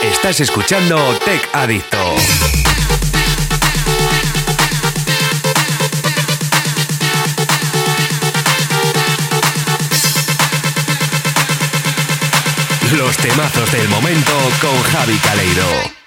Estás escuchando Tech Adicto. Los temazos del momento con Javi Caleido.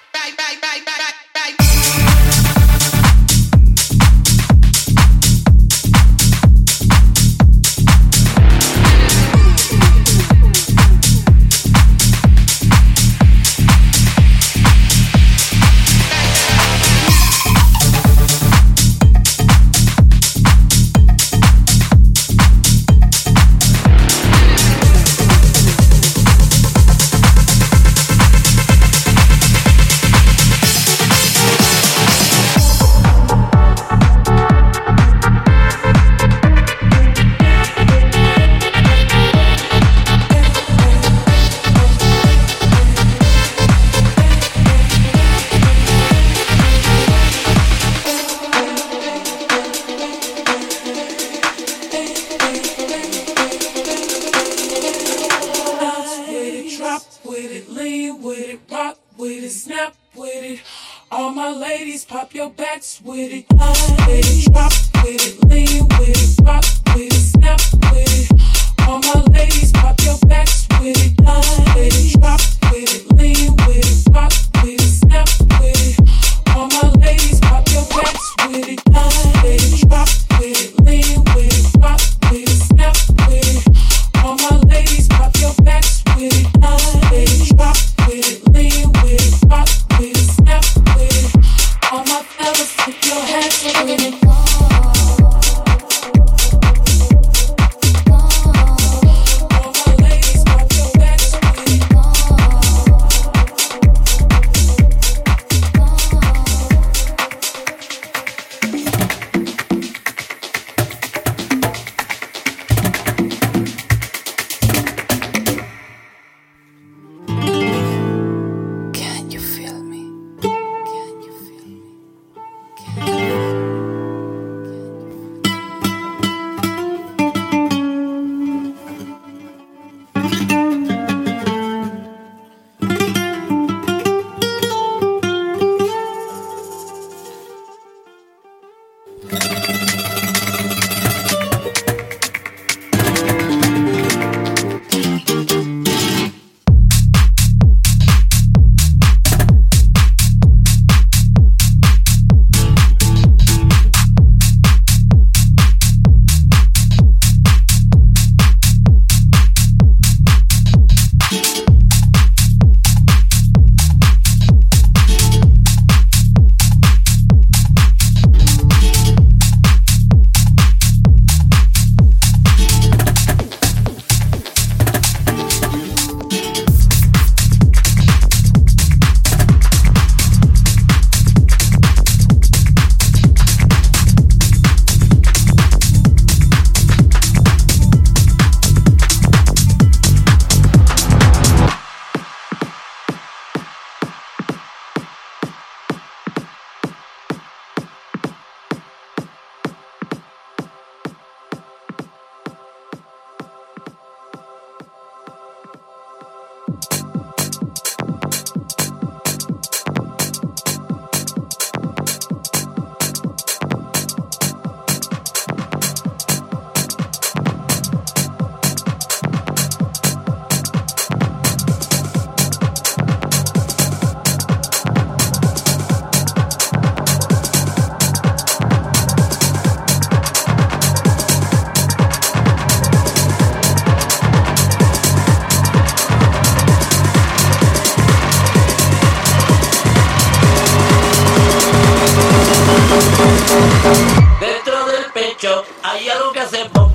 hay algo que hacer, bom,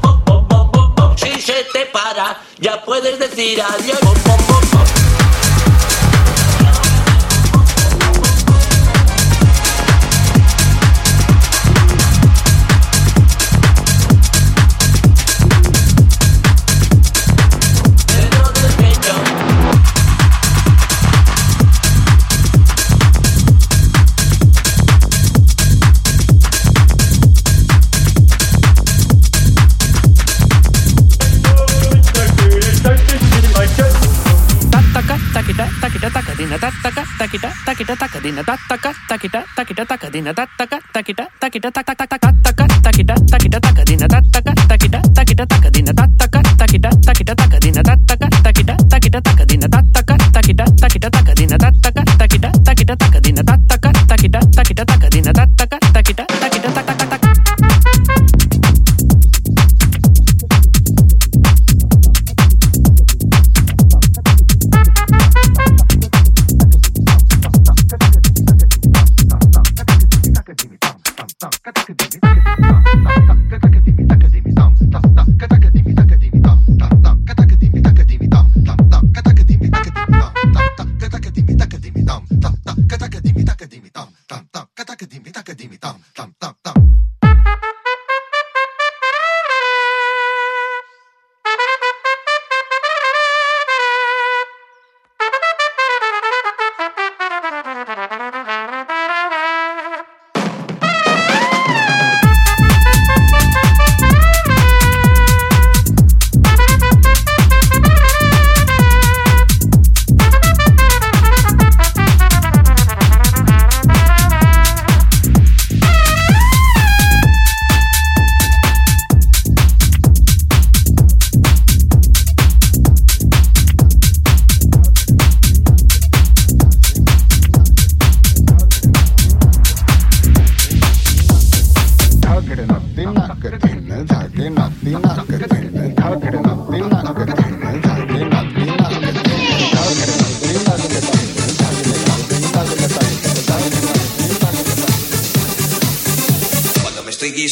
si se te para, ya puedes decir adiós. てなだったか？たけた？たけた？たた？たた？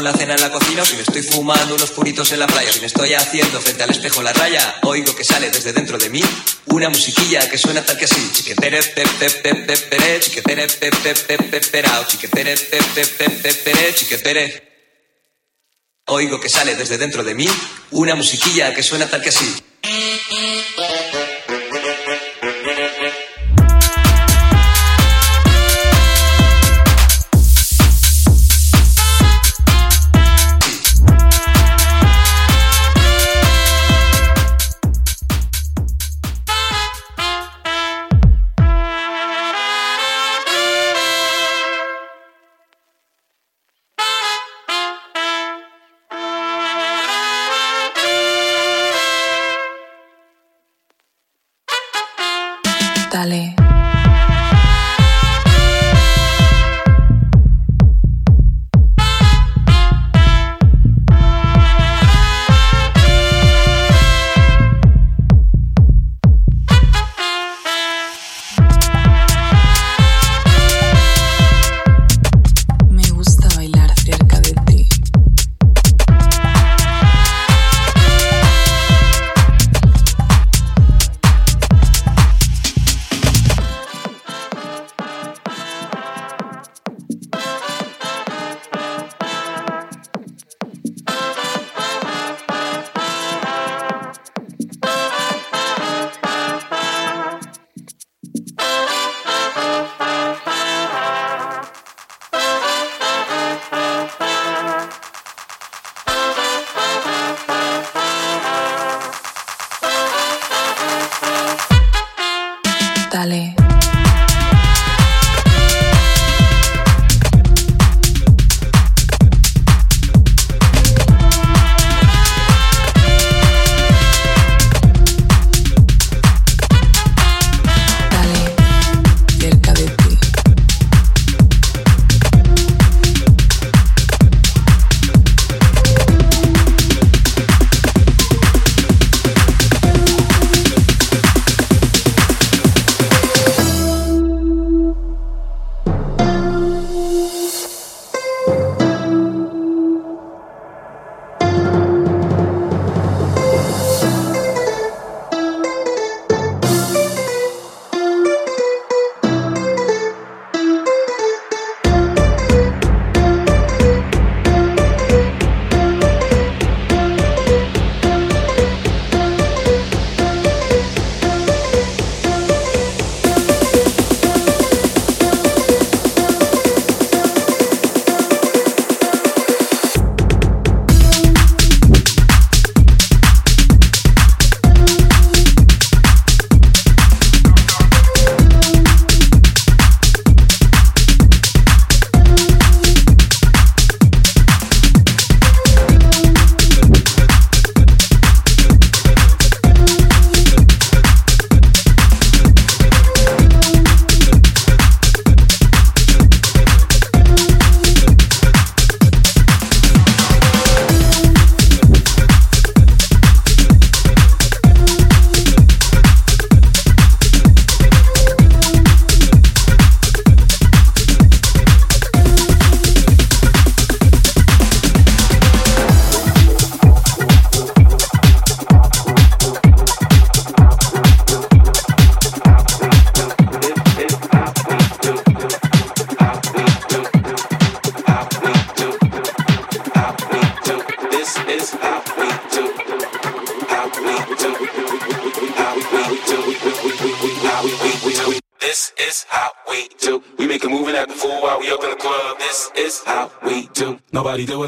La cena en la cocina, si me estoy fumando unos puritos en la playa, si me estoy haciendo frente al espejo la raya, oigo que sale desde dentro de mí una musiquilla que suena tal que así. Chiquetere pe pe pe pe pere, chiquetere pe pe pe pe perao, chiquetere pe pe pe pe pere, chiquetere. Oigo que sale desde dentro de mí una musiquilla que suena tal que así.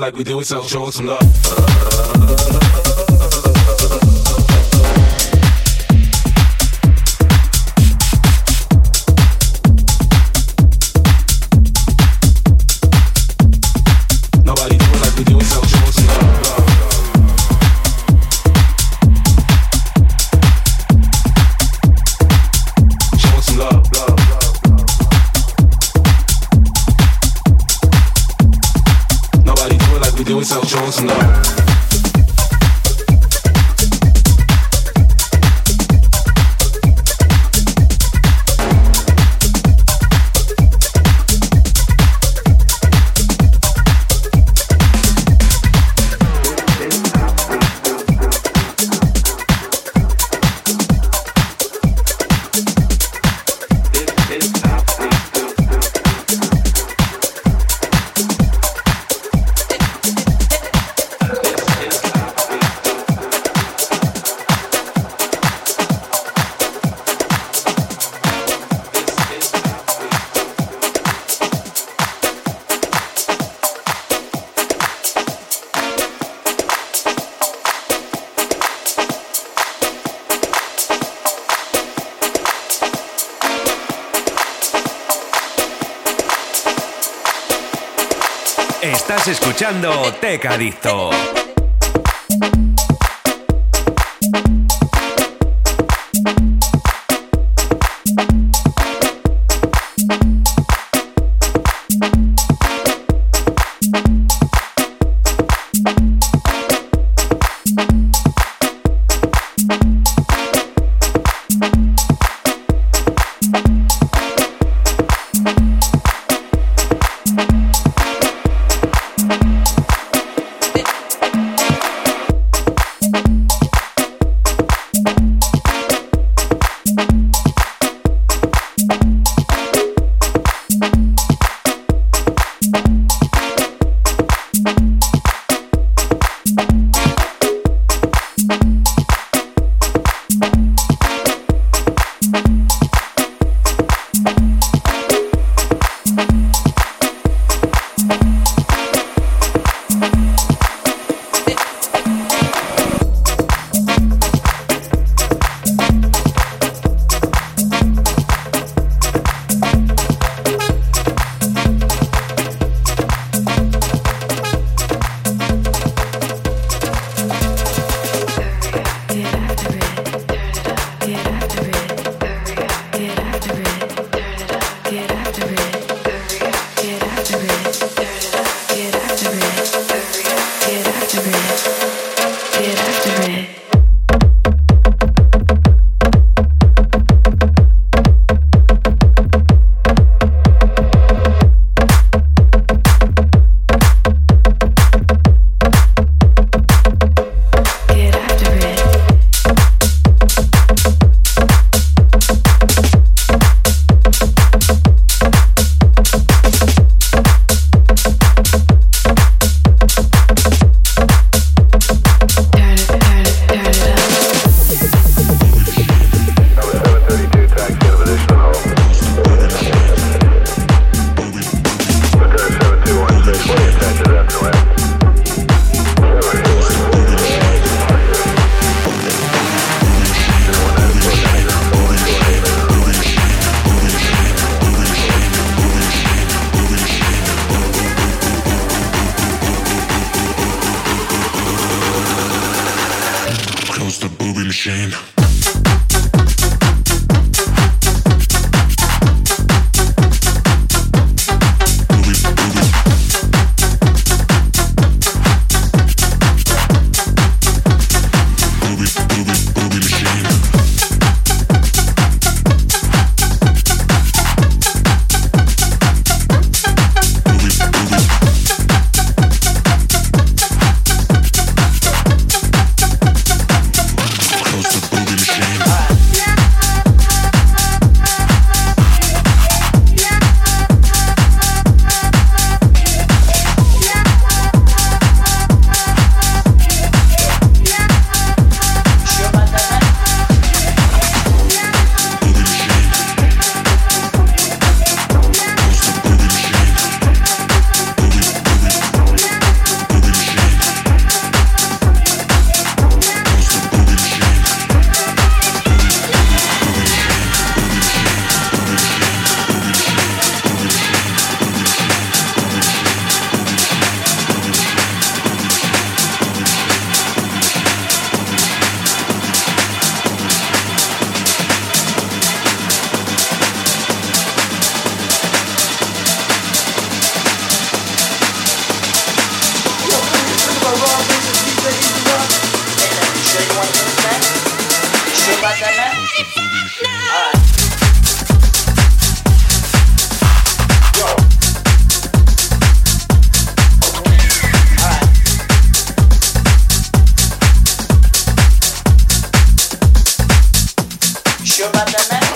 like we did, we sell show and love. Estás escuchando Tecadicto. You're man.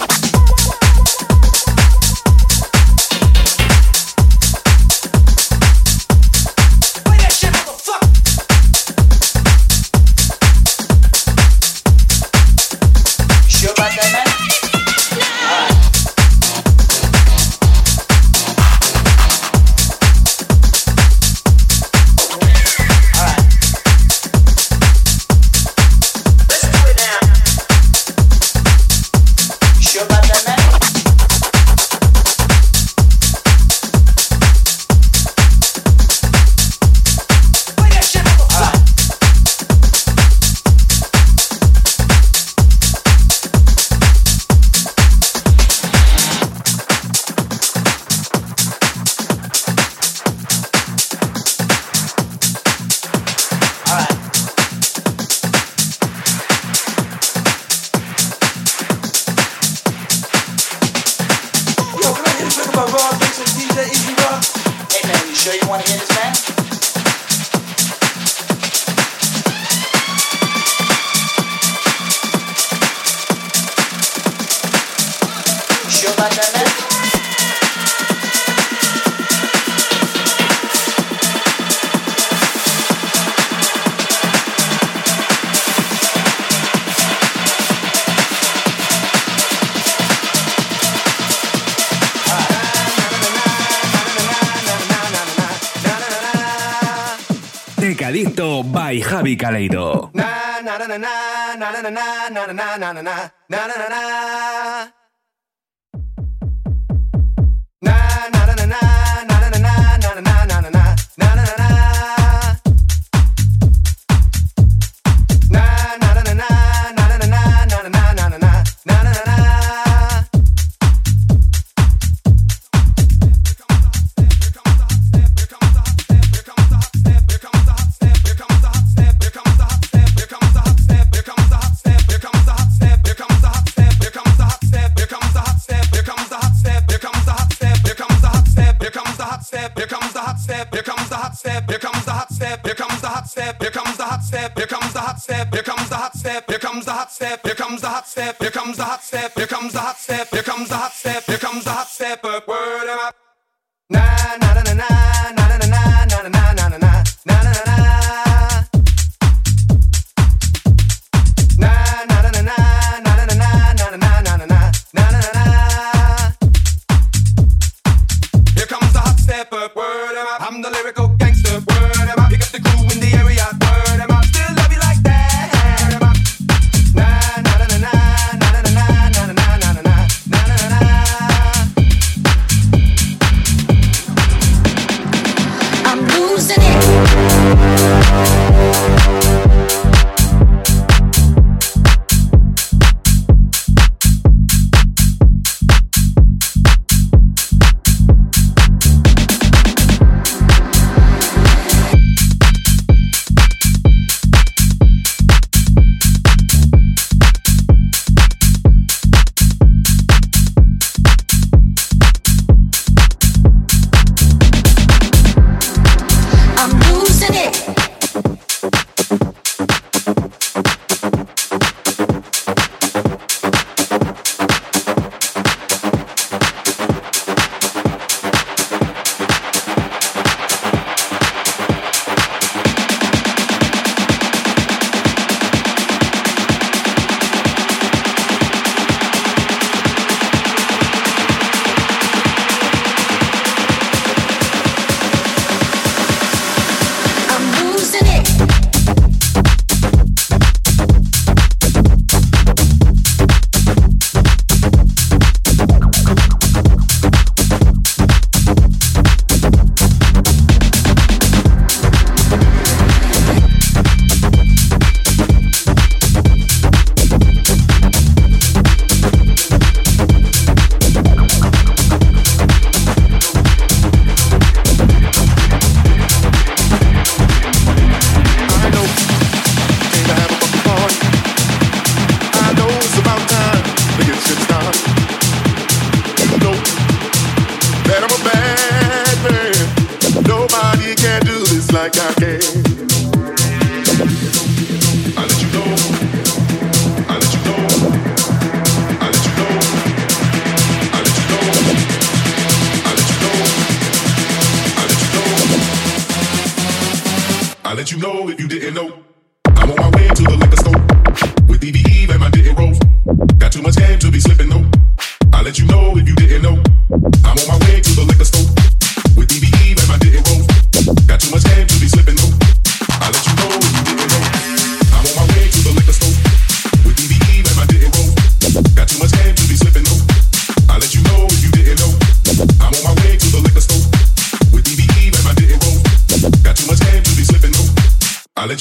sure you wanna hear this? Na na na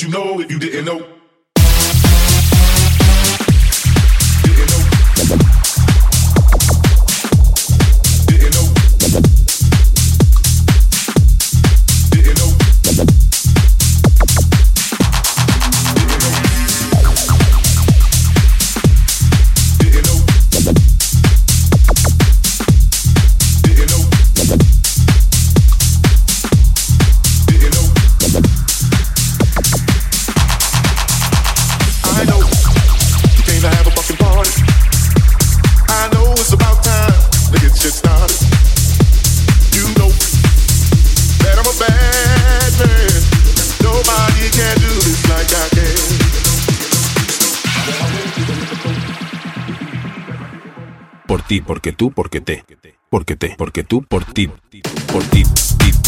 you know if you didn't know. Porque tú, porque te, porque te, porque tú, por ti, por ti, ti, ti,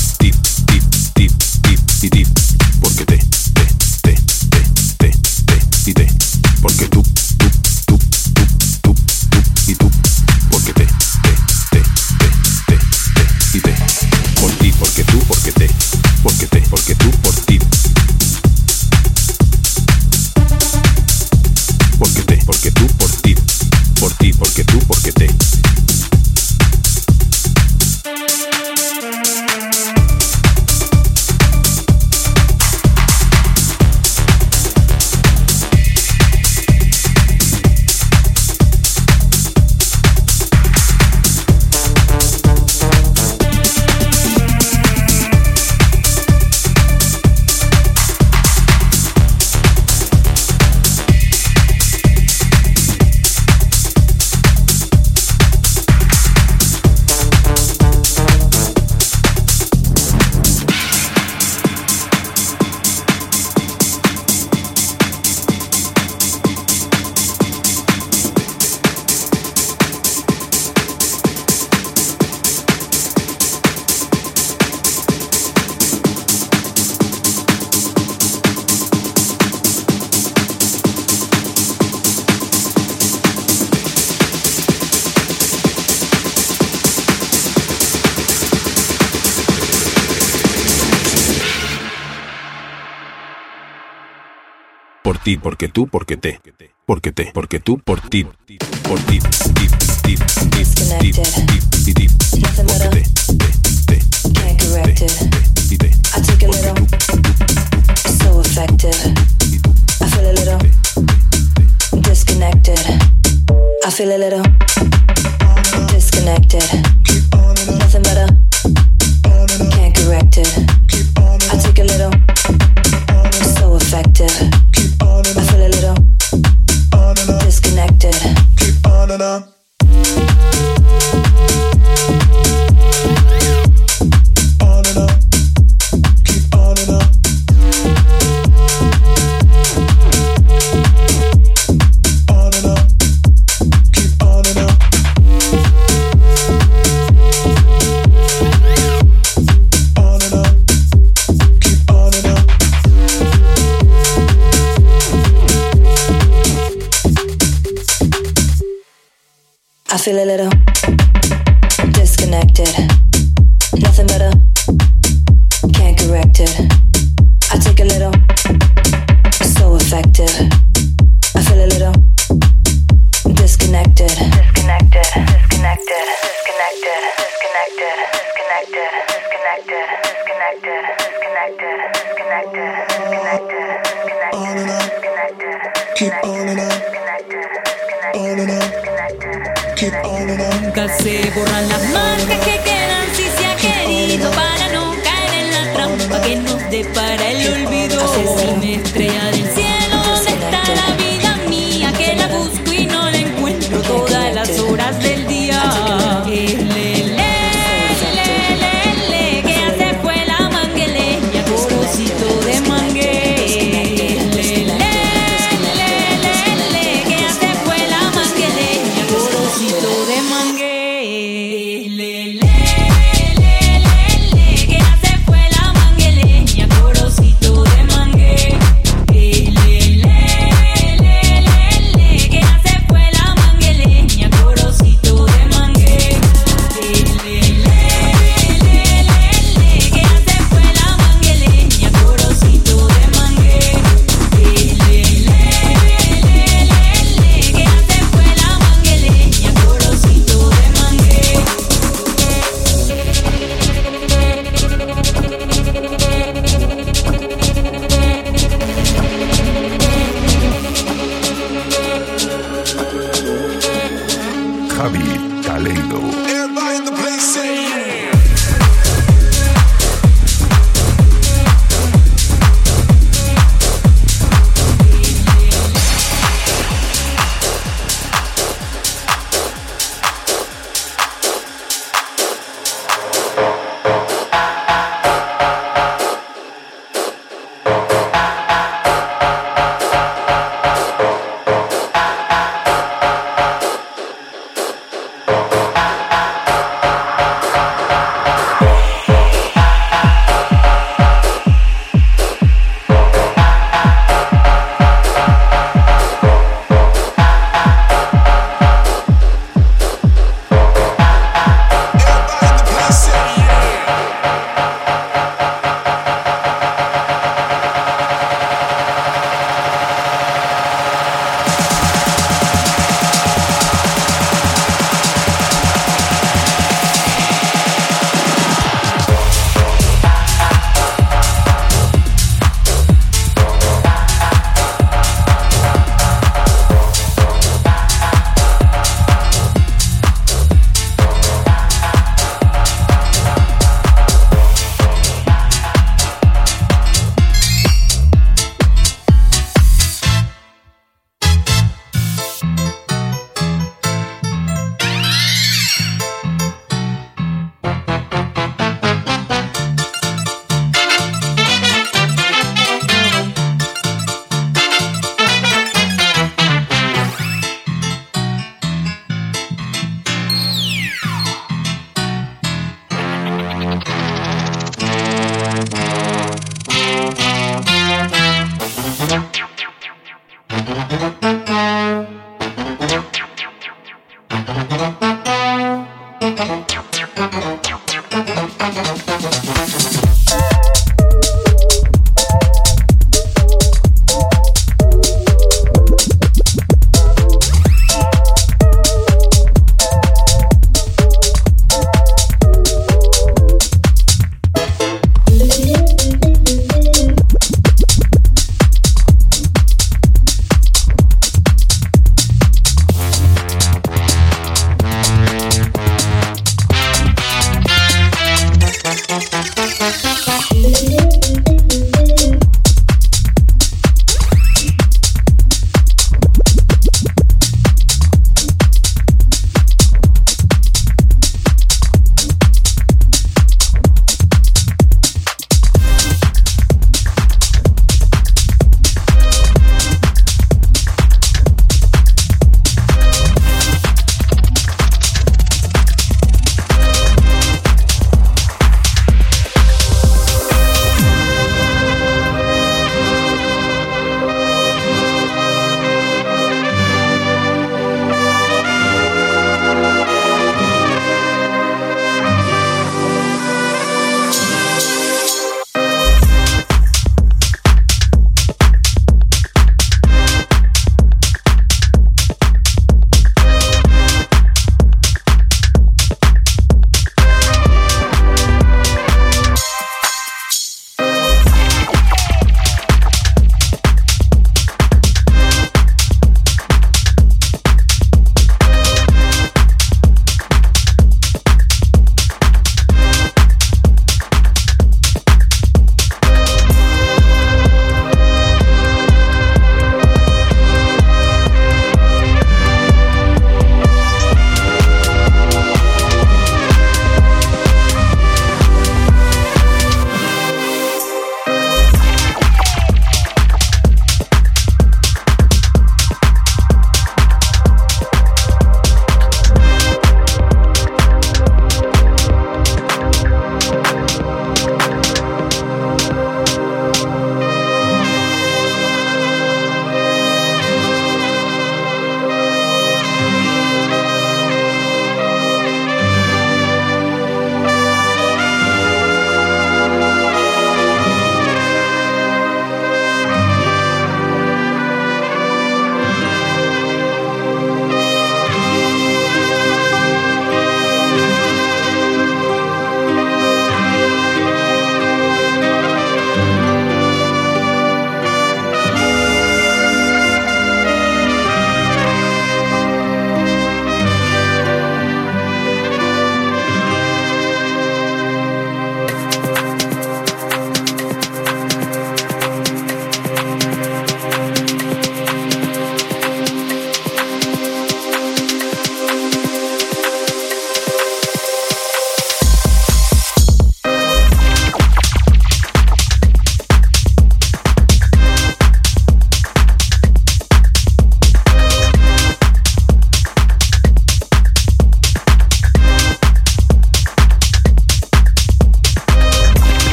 porque tú, porque te, porque te, porque tú, por ti, por ti, porque te, te, te, te, te, I take a little, so effective. I feel a little disconnected. I feel a little disconnected. Nothing better, can't correct it. I take a little, Keep on and on. I feel a little on and on. disconnected. Keep on and on. On and on.